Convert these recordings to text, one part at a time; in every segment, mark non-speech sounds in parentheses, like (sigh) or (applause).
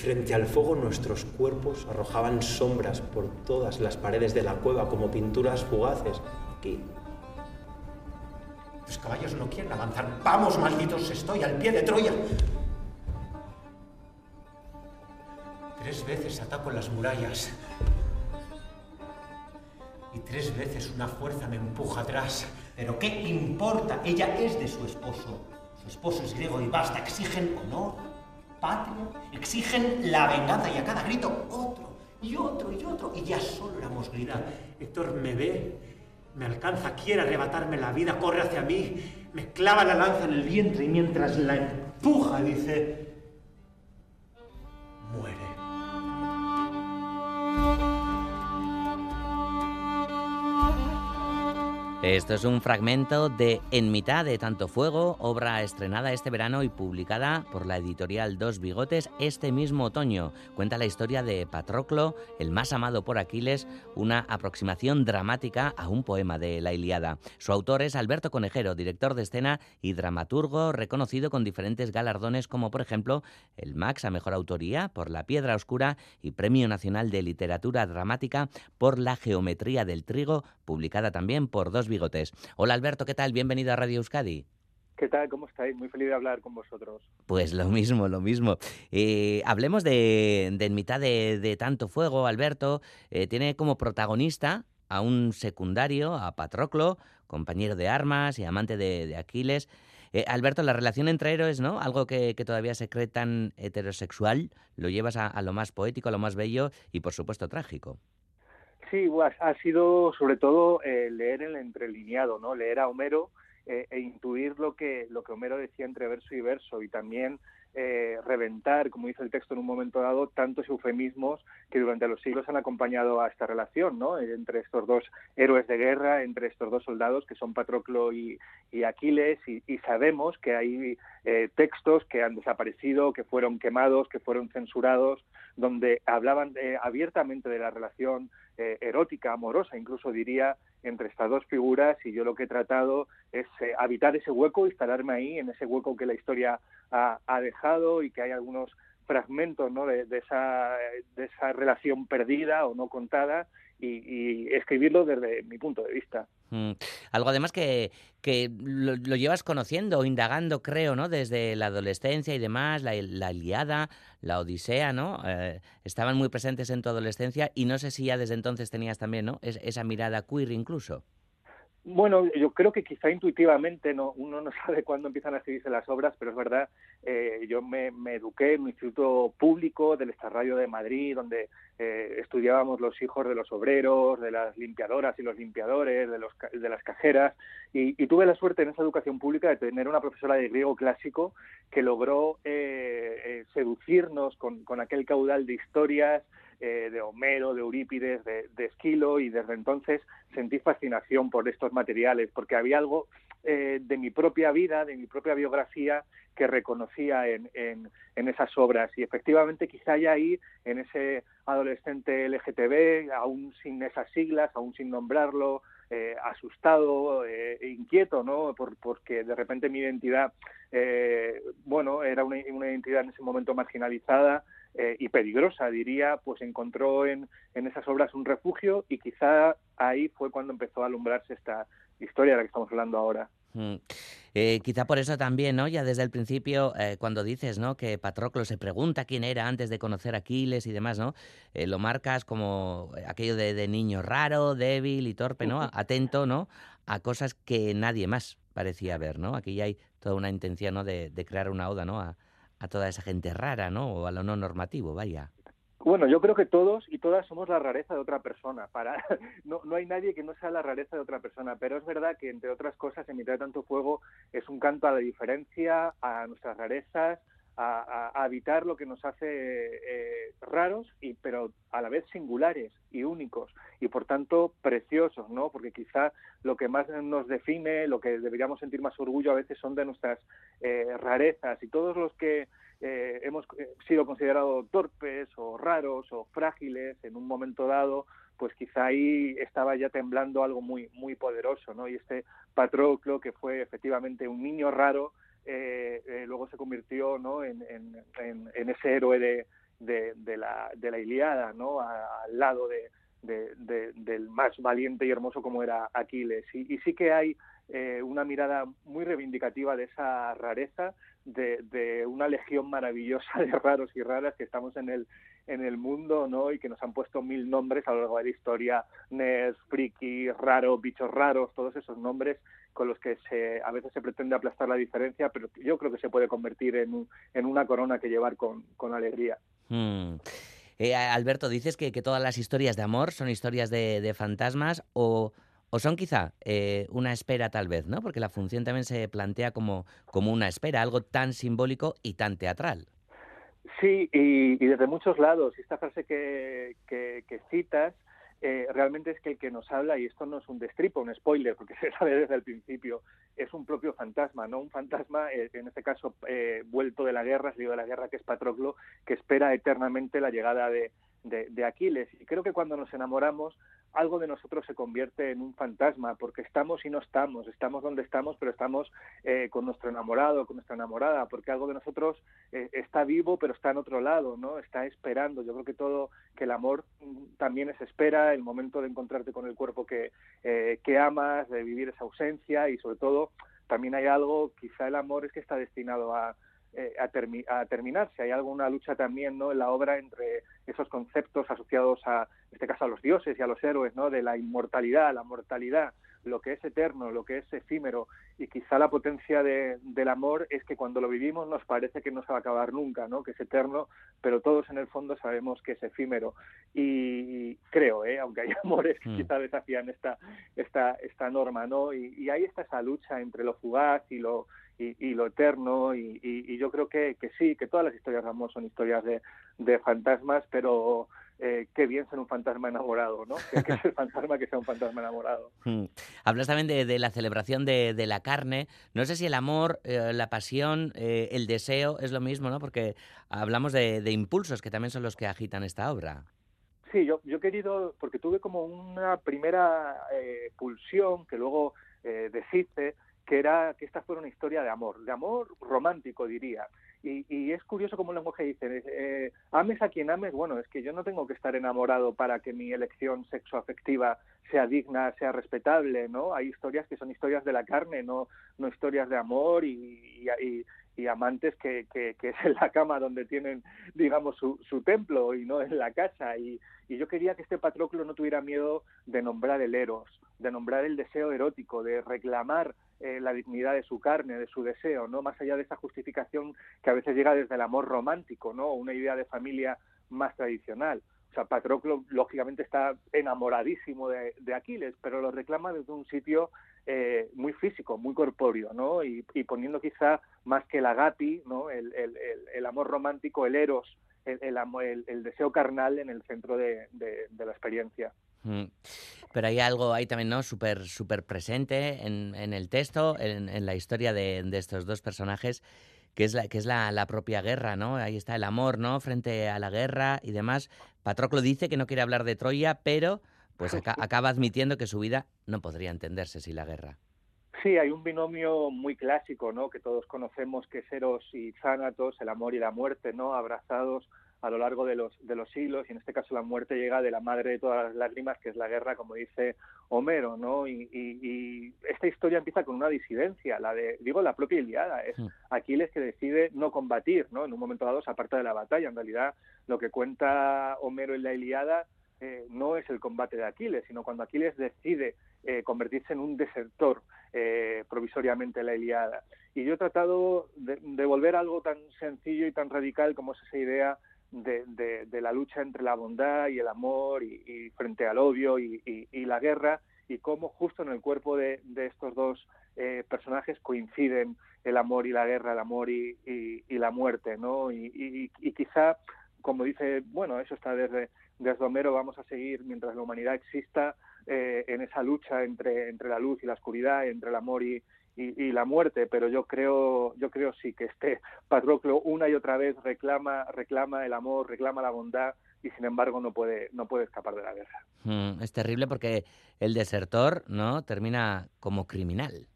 frente al fuego nuestros cuerpos arrojaban sombras por todas las paredes de la cueva como pinturas fugaces. Aquí. Los caballos no quieren avanzar. Vamos, malditos, estoy al pie de Troya. Tres veces ataco las murallas. Y tres veces una fuerza me empuja atrás. Pero ¿qué importa? Ella es de su esposo. Su esposo es griego y basta. Exigen honor, patria, exigen la venganza y a cada grito otro y otro y otro. Y ya solo éramos gritar. Héctor me ve, me alcanza, quiere arrebatarme la vida, corre hacia mí, me clava la lanza en el vientre y mientras la empuja dice, muere. Esto es un fragmento de En mitad de tanto fuego, obra estrenada este verano y publicada por la editorial Dos Bigotes este mismo otoño. Cuenta la historia de Patroclo, el más amado por Aquiles, una aproximación dramática a un poema de la Iliada. Su autor es Alberto Conejero, director de escena y dramaturgo reconocido con diferentes galardones como por ejemplo el Max a Mejor Autoría por La Piedra Oscura y Premio Nacional de Literatura Dramática por La Geometría del Trigo, publicada también por Dos bigotes. Hola Alberto, ¿qué tal? Bienvenido a Radio Euskadi. ¿Qué tal? ¿Cómo estáis? Muy feliz de hablar con vosotros. Pues lo mismo, lo mismo. Eh, hablemos de, En mitad de, tanto fuego, Alberto. Eh, tiene como protagonista a un secundario, a Patroclo, compañero de armas y amante de, Aquiles. Eh, Alberto, la relación entre héroes, ¿no? Algo que, todavía se cree tan heterosexual, lo llevas a, lo más poético, a lo más bello y, por supuesto, trágico. Sí, ha sido sobre todo eh, leer el entrelineado, ¿no? Leer a Homero eh, e intuir lo que, lo que Homero decía entre verso y verso y también eh, reventar, como dice el texto en un momento dado, tantos eufemismos que durante los siglos han acompañado a esta relación, ¿no? Entre estos dos héroes de guerra, entre estos dos soldados que son Patroclo y, Aquiles, y, sabemos que hay textos que han desaparecido, que fueron quemados, que fueron censurados, donde hablaban abiertamente de la relación eh, erótica, amorosa, incluso diría, entre estas dos figuras y yo lo que he tratado es eh, habitar ese hueco, instalarme ahí, en ese hueco que la historia ha, dejado y que hay algunos fragmentos ¿no? de, esa, de esa relación perdida o no contada y, escribirlo desde mi punto de vista. Mm. Algo además que, que lo, llevas conociendo, indagando, creo, ¿no? Desde la adolescencia y demás, la, la Iliada, la Odisea, ¿no? Eh, estaban muy presentes en tu adolescencia y no sé si ya desde entonces tenías también, ¿no? esa mirada queer incluso. Bueno, yo creo que quizá intuitivamente no, uno no (laughs) sabe cuándo empiezan a escribirse las obras, pero es verdad, eh, yo me, eduqué en un instituto público del Estarrayo de Madrid, donde eh, estudiábamos los hijos de los obreros, de las limpiadoras y los limpiadores, de, los, de las cajeras, y, tuve la suerte en esa educación pública de tener una profesora de griego clásico que logró eh, seducirnos con, con aquel caudal de historias, eh, de Homero, de Eurípides, de, Esquilo, y desde entonces sentí fascinación por estos materiales, porque había algo eh, de mi propia vida, de mi propia biografía, que reconocía en, en, esas obras. Y efectivamente quizá ya ahí, en ese adolescente LGTB, aún sin esas siglas, aún sin nombrarlo, eh, asustado, eh, e inquieto, ¿no? Por, porque de repente mi identidad, bueno, era una, una, identidad en ese momento marginalizada eh, y peligrosa, diría, pues encontró en, en esas obras un refugio y quizá ahí fue cuando empezó a alumbrarse esta historia de la que estamos hablando ahora. Mm. Eh, quizá por eso también, ¿no? Ya desde el principio, eh, cuando dices, ¿no? Que Patroclo se pregunta quién era antes de conocer a Aquiles y demás, ¿no? lo marcas como aquello de, niño raro, débil y torpe, ¿no? Atento, ¿no? A cosas que nadie más parecía ver, ¿no? Aquí hay toda una intención, ¿no? De, de crear una oda, ¿no? A, a toda esa gente rara, ¿no? O a lo no normativo, vaya. Bueno, yo creo que todos y todas somos la rareza de otra persona. Para (laughs) no, no hay nadie que no sea la rareza de otra persona, pero es verdad que entre otras cosas, en mitad de tanto fuego es un canto a la diferencia, a nuestras rarezas, a, habitar lo que nos hace eh, raros y pero a la vez singulares y únicos y por tanto preciosos, ¿no? Porque quizá lo que más nos define, lo que deberíamos sentir más orgullo a veces son de nuestras eh, rarezas y todos los que eh, hemos sido considerados torpes o raros o frágiles en un momento dado, pues quizá ahí estaba ya temblando algo muy muy poderoso, ¿no? Y este Patroclo que fue efectivamente un niño raro eh, eh, luego se convirtió ¿no? en, ese héroe de, de, la, de la Iliada, ¿no? al lado de, del más valiente y hermoso como era Aquiles. Y, sí que hay eh, una mirada muy reivindicativa de esa rareza, de, una legión maravillosa de raros y raras que estamos en el, en el mundo, ¿no? Y que nos han puesto mil nombres a lo largo de la historia, Nes, Friki, Raro, Bichos Raros, todos esos nombres con los que se, a veces se pretende aplastar la diferencia, pero yo creo que se puede convertir en, en una corona que llevar con, con alegría. Hmm. Eh, Alberto, dices que, todas las historias de amor son historias de, fantasmas o, son quizá eh, una espera tal vez, ¿no? Porque la función también se plantea como, como una espera, algo tan simbólico y tan teatral. Sí, y, desde muchos lados. Esta frase que, que citas eh, realmente es que el que nos habla, y esto no es un destripo, un spoiler, porque (laughs) se sabe desde el principio, es un propio fantasma, ¿no? Un fantasma, eh, en este caso, eh, vuelto de la guerra, salido de la guerra, que es Patroclo, que espera eternamente la llegada de, de, Aquiles. Y creo que cuando nos enamoramos, algo de nosotros se convierte en un fantasma, porque estamos y no estamos, estamos donde estamos, pero estamos eh, con nuestro enamorado, con nuestra enamorada, porque algo de nosotros eh, está vivo, pero está en otro lado, ¿no? Está esperando. Yo creo que todo, que el amor mm, también es espera, el momento de encontrarte con el cuerpo que, eh, que amas, de vivir esa ausencia y sobre todo también hay algo, quizá el amor es que está destinado a, eh, a, a, terminarse. Hay alguna lucha también ¿no? en la obra entre esos conceptos asociados a, en este caso, a los dioses y a los héroes, ¿no? de la inmortalidad, la mortalidad, lo que es eterno, lo que es efímero. Y quizá la potencia del amor es que cuando lo vivimos nos parece que no se va a acabar nunca, ¿no? que es eterno, pero todos en el fondo sabemos que es efímero. Y creo, ¿eh? aunque hay (laughs) amores que mm. quizá desafían esta, esta, esta norma, ¿no? Y, y ahí está esa lucha entre lo fugaz y lo, y, lo eterno y, yo creo que, sí, que todas las historias de amor son historias de, fantasmas, pero eh, qué bien ser un fantasma enamorado, ¿no? Que, que el (laughs) fantasma que sea un fantasma enamorado. Hmm. Hablas también de, la celebración de, la carne. No sé si el amor, eh, la pasión, eh, el deseo es lo mismo, ¿no? Porque hablamos de, impulsos que también son los que agitan esta obra. Sí, yo, yo he querido, porque tuve como una primera pulsión que luego deshice, que era que esta fuera una historia de amor, de amor romántico diría. Y, es curioso como el lenguaje dice, eh, ames a quien ames, bueno, es que yo no tengo que estar enamorado para que mi elección sexoafectiva sea digna, sea respetable, ¿no? Hay historias que son historias de la carne, no, no historias de amor y, y, amantes que, que, es en la cama donde tienen, digamos, su, su templo y no en la casa. Y, y yo quería que este Patroclo no tuviera miedo de nombrar el eros, de nombrar el deseo erótico, de reclamar eh, la dignidad de su carne, de su deseo, ¿no? Más allá de esa justificación que a veces llega desde el amor romántico, ¿no? Una idea de familia más tradicional. O sea, Patroclo lógicamente está enamoradísimo de, Aquiles, pero lo reclama desde un sitio eh, muy físico, muy corpóreo, ¿no? Y, poniendo quizá más que el agati, ¿no? El, el, amor romántico, el eros, el, deseo carnal en el centro de la experiencia. Pero hay algo ahí también, ¿no? Súper super presente en, el texto, en, la historia de, estos dos personajes, que es, la, que es la, propia guerra, ¿no? Ahí está el amor, ¿no? Frente a la guerra y demás. Patroclo dice que no quiere hablar de Troya, pero pues (laughs) acaba admitiendo que su vida no podría entenderse sin la guerra. Sí, hay un binomio muy clásico, ¿no? Que todos conocemos, que es Eros y Zánatos, el amor y la muerte, ¿no? Abrazados a lo largo de los, de los siglos, y en este caso la muerte llega de la madre de todas las lágrimas, que es la guerra, como dice Homero, ¿no? Y, esta historia empieza con una disidencia, la de, digo, la propia Iliada, es Aquiles que decide no combatir, ¿no? En un momento dado se aparta de la batalla, en realidad lo que cuenta Homero en la Iliada eh, no es el combate de Aquiles, sino cuando Aquiles decide eh, convertirse en un desertor eh, provisoriamente en la Iliada. Y yo he tratado de, de, volver algo tan sencillo y tan radical como es esa idea de, la lucha entre la bondad y el amor y, frente al odio y, la guerra y cómo justo en el cuerpo de, estos dos eh, personajes coinciden el amor y la guerra, el amor y, la muerte, ¿no? Y, quizá, como dice, bueno, eso está desde, desde Homero, vamos a seguir mientras la humanidad exista eh, en esa lucha entre, entre la luz y la oscuridad, entre el amor y, y, la muerte, pero yo creo, yo creo sí que este (laughs) Patroclo una y otra vez reclama, reclama el amor, reclama la bondad y sin embargo no puede, no puede escapar de la guerra. Mm, es terrible porque el desertor, ¿no? Termina como criminal.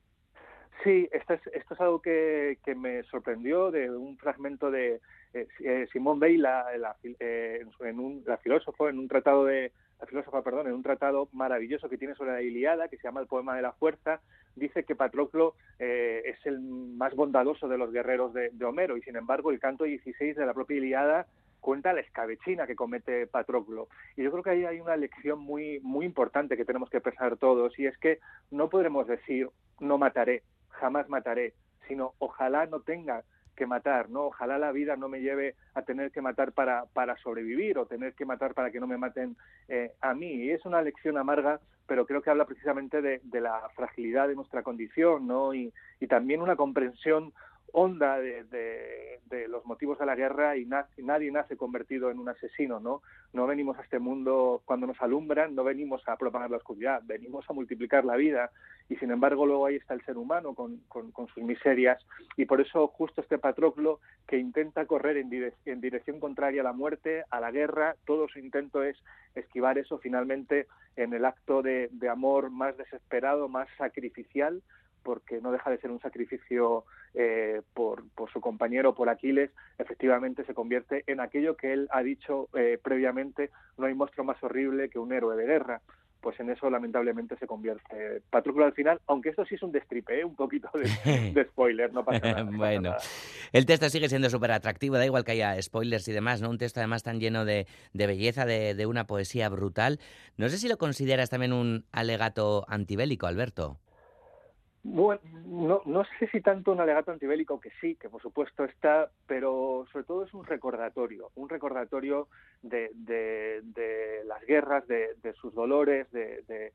Sí, esto es, esto es algo que, que me sorprendió de un fragmento de... Eh, eh, Simone Weil, la, la, eh, en un, la filósofo, en un tratado de la filósofa, perdón, en un tratado maravilloso que tiene sobre la Iliada, que se llama El poema de la fuerza, dice que Patroclo eh, es el más bondadoso de los guerreros de, Homero y sin embargo el canto 16 de la propia Iliada cuenta la escabechina que comete Patroclo. Y yo creo que ahí hay una lección muy, muy importante que tenemos que pensar todos y es que no podremos decir no mataré, jamás mataré, sino ojalá no tenga que matar, ¿no? Ojalá la vida no me lleve a tener que matar para, para sobrevivir o tener que matar para que no me maten eh, a mí. Y es una lección amarga, pero creo que habla precisamente de, de la fragilidad de nuestra condición, ¿no? Y, y también una comprensión honda de, los motivos de la guerra y na nadie nace convertido en un asesino, ¿no? No venimos a este mundo cuando nos alumbran, no venimos a propagar la oscuridad, venimos a multiplicar la vida y sin embargo luego ahí está el ser humano con, sus miserias y por eso justo este Patroclo que intenta correr en, dire en dirección contraria a la muerte, a la guerra, todo su intento es esquivar eso finalmente en el acto de amor más desesperado, más sacrificial, porque no deja de ser un sacrificio eh, por, por, su compañero, por Aquiles, efectivamente se convierte en aquello que él ha dicho eh, previamente, no hay monstruo más horrible que un héroe de guerra. Pues en eso lamentablemente se convierte Patroclo al final, aunque esto sí es un destripe, ¿eh? un poquito de, (laughs) de, spoiler, no pasa nada. No bueno, pasa nada. el texto sigue siendo súper atractivo, da igual que haya spoilers y demás, ¿no? Un texto además tan lleno de, de belleza, de, de una poesía brutal. No sé si lo consideras también un alegato antibélico, Alberto. Bueno, no, no sé si tanto un alegato antibélico, que sí, que por supuesto está, pero sobre todo es un recordatorio, un recordatorio de, de, de las guerras, de, de sus dolores, de,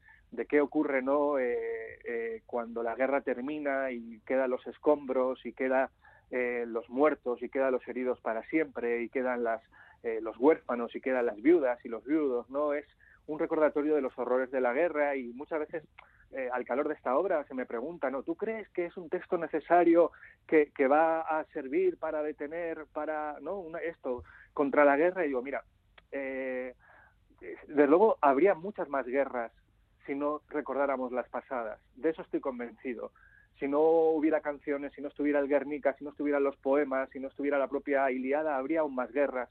qué ocurre no eh, eh, cuando la guerra termina y quedan los escombros y quedan eh, los muertos y quedan los heridos para siempre y quedan las, eh, los huérfanos y quedan las viudas y los viudos, no es un recordatorio de los horrores de la guerra y muchas veces eh, al calor de esta obra se me pregunta, ¿no? ¿Tú crees que es un texto necesario que, va a servir para detener, para, ¿no? Una, esto, contra la guerra? Y digo, mira, eh, desde luego habría muchas más guerras si no recordáramos las pasadas. De eso estoy convencido. Si no hubiera canciones, si no estuviera el Guernica, si no estuvieran los poemas, si no estuviera la propia Iliada, habría aún más guerras.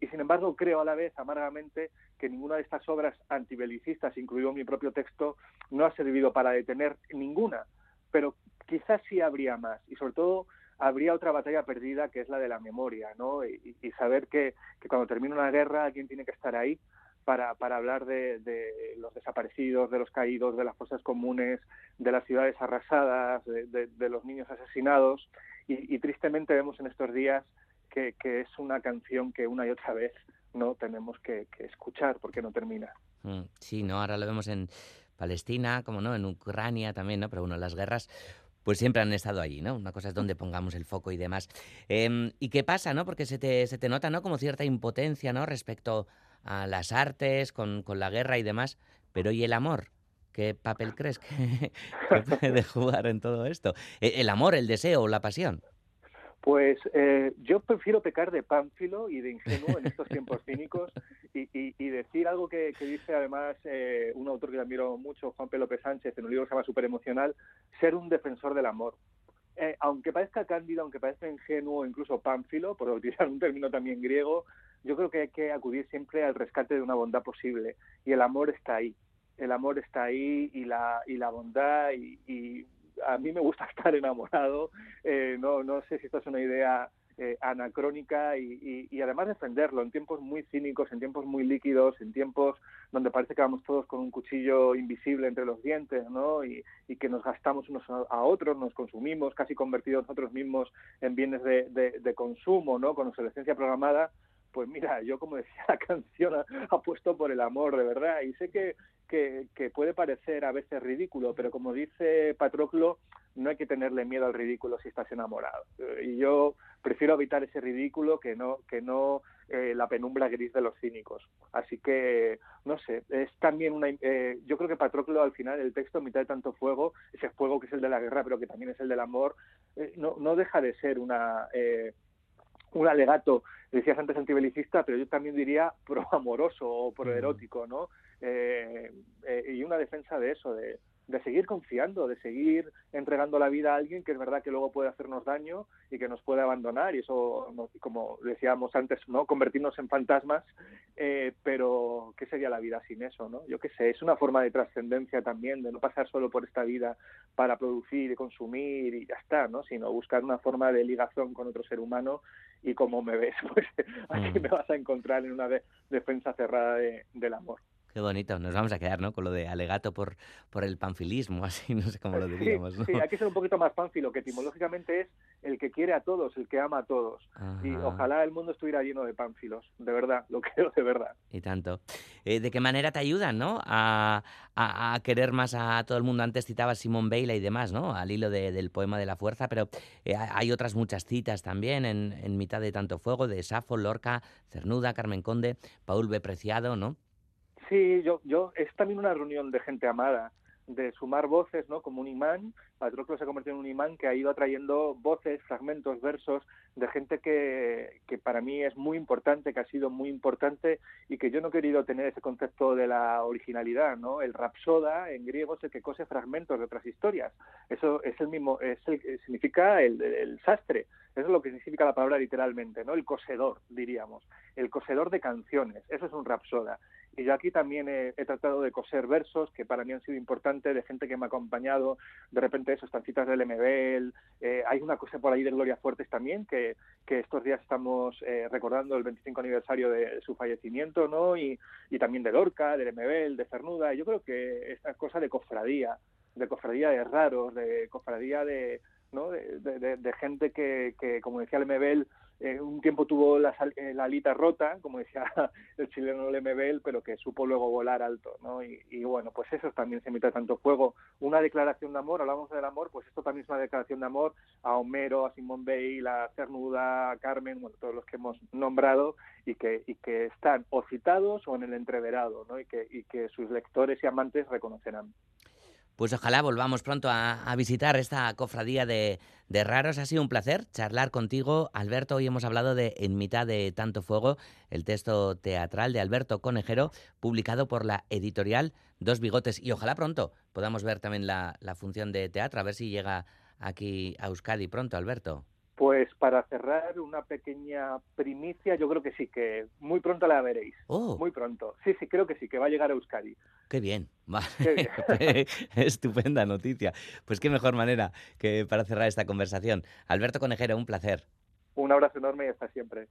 Y sin embargo, creo a la vez, amargamente, que ninguna de estas obras antibelicistas, incluido mi propio texto, no ha servido para detener ninguna, pero quizás sí habría más, y sobre todo habría otra batalla perdida que es la de la memoria, ¿no? Y, saber que, cuando termina una guerra alguien tiene que estar ahí para, hablar de, los desaparecidos, de los caídos, de las fosas comunes, de las ciudades arrasadas, de, los niños asesinados, y tristemente vemos en estos días que, que, es una canción que una y otra vez no tenemos que, que escuchar porque no termina. Mm, sí, no, ahora lo vemos en Palestina, como no, en Ucrania también, ¿no? Pero bueno, las guerras pues siempre han estado allí, ¿no? Una cosa es donde pongamos el foco y demás. Eh, ¿Y qué pasa, no? Porque se te, se te nota, ¿no? Como cierta impotencia, ¿no? Respecto a las artes, con, con la guerra y demás. Pero ¿y el amor? ¿Qué papel crees que, (laughs) que puede jugar en todo esto? ¿E-, ¿El amor, el deseo, la pasión? Pues eh, yo prefiero pecar de pánfilo y de ingenuo en estos tiempos (laughs) cínicos y, y, y, decir algo que, que dice además eh, un autor que admiro mucho, Juan P. López Sánchez, en un libro que se llama Super Emocional, ser un defensor del amor. Eh, aunque parezca cándido, aunque parezca ingenuo, incluso pánfilo, por utilizar un término también griego, yo creo que hay que acudir siempre al rescate de una bondad posible. Y el amor está ahí. El amor está ahí y la, y la bondad y, y a mí me gusta (laughs) estar enamorado, eh, no, no sé si esto es una idea eh, anacrónica y, y, y, además defenderlo en tiempos muy cínicos, en tiempos muy líquidos, en tiempos donde parece que vamos todos con un cuchillo invisible entre los dientes, ¿no? Y, y que nos gastamos unos a otros, nos consumimos, casi convertidos nosotros mismos en bienes de, de, de consumo, ¿no? Con obsolescencia programada, pues mira, yo como decía la (laughs) canción, apuesto por el amor, de verdad, y sé que, que, puede parecer a veces ridículo, pero como dice Patroclo, no hay que tenerle miedo al ridículo si estás enamorado. Y yo prefiero evitar ese ridículo que no, que no eh, la penumbra gris de los cínicos. Así que, no sé, es también una... Eh, yo creo que Patroclo al final, el texto, mitad de tanto fuego, ese fuego que es el de la guerra, pero que también es el del amor, eh, no, no deja de ser una... Eh, un alegato, decías antes antibelicista, pero yo también diría (laughs) proamoroso o proerótico, ¿no? Eh, eh, y una defensa de eso, de, de seguir confiando, de seguir entregando la vida a alguien que es verdad que luego puede hacernos daño y que nos puede abandonar y eso, como decíamos antes, no convertirnos en fantasmas, eh, pero ¿qué sería la vida sin eso? no Yo qué sé, es una forma de trascendencia también, de no pasar solo por esta vida para producir y consumir y ya está, ¿no? sino buscar una forma de ligación con otro ser humano y como me ves, (laughs) pues aquí mm. me vas a encontrar en una defensa cerrada del amor. Qué bonito, nos vamos a quedar, ¿no? Con lo de alegato por, por el panfilismo, (laughs) así, no sé cómo lo diríamos, ¿no? Sí, hay que ser un poquito más panfilo, que etimológicamente es el que quiere a todos, el que ama a todos. Y ojalá el mundo estuviera lleno de panfilos, de verdad, (laughs) lo creo de verdad. Y tanto. Eh, ¿De qué manera te ayudan, no? A, a, querer más a todo el mundo. Antes citabas Simón Bailey y demás, ¿no? Al hilo del poema de la fuerza, pero eh, hay otras muchas citas también en, en mitad de tanto fuego, de Safo, Lorca, Cernuda, Carmen Conde, Paul B. Preciado, ¿no? Sí, yo, yo, es también una reunión de gente amada, de sumar voces, ¿no? Como un imán. Patroclo se ha convertido en un imán que ha ido atrayendo voces, fragmentos, versos de gente que, que para mí es muy importante, que ha sido muy importante y que yo no he querido tener ese concepto de la originalidad, ¿no? El rapsoda en griego es el que cose fragmentos de otras historias. Eso es el mismo, es el, significa el, el sastre. Eso es lo que significa la palabra literalmente, ¿no? El cosedor, diríamos. El cosedor de canciones. Eso es un rapsoda. Y yo aquí también he, tratado de coser versos que para mí han sido importantes, de gente que me ha acompañado, de repente estancitas del MBL, eh, hay una cosa por ahí de Gloria Fuertes también, que, que estos días estamos eh, recordando el 25 aniversario de, su fallecimiento, ¿no? Y, y también de Lorca, del MBL, de Cernuda, yo creo que esta cosa de cofradía, de cofradía de raros, de cofradía de, ¿no? de, de, gente que, que, como decía el MBL, eh, un tiempo tuvo la, eh, la, alita rota, como decía (laughs) el chileno Lemebel, pero que supo luego volar alto, ¿no? Y, bueno, pues eso también se emite tanto fuego. Una declaración de amor, hablamos del amor, pues esto también es una declaración de amor a Homero, a Simón Bale, a Cernuda, a Carmen, bueno, todos los que hemos nombrado y que, y que están o citados o en el entreverado, ¿no? Y que, y que sus lectores y amantes reconocerán. Pues ojalá volvamos pronto a, visitar esta cofradía de, raros. Ha sido un placer charlar contigo, Alberto. Hoy hemos hablado de En mitad de tanto fuego, el texto teatral de Alberto Conejero, publicado por la editorial Dos Bigotes. Y ojalá pronto podamos ver también la, la función de teatro, a ver si llega aquí a Euskadi pronto, Alberto. Pues para cerrar una pequeña primicia, yo creo que sí, que muy pronto la veréis. Oh. Muy pronto. Sí, sí, creo que sí, que va a llegar a Euskadi. Qué bien. (laughs) Estupenda noticia. Pues qué mejor manera que para cerrar esta conversación. Alberto Conejero, un placer. Un abrazo enorme y hasta siempre.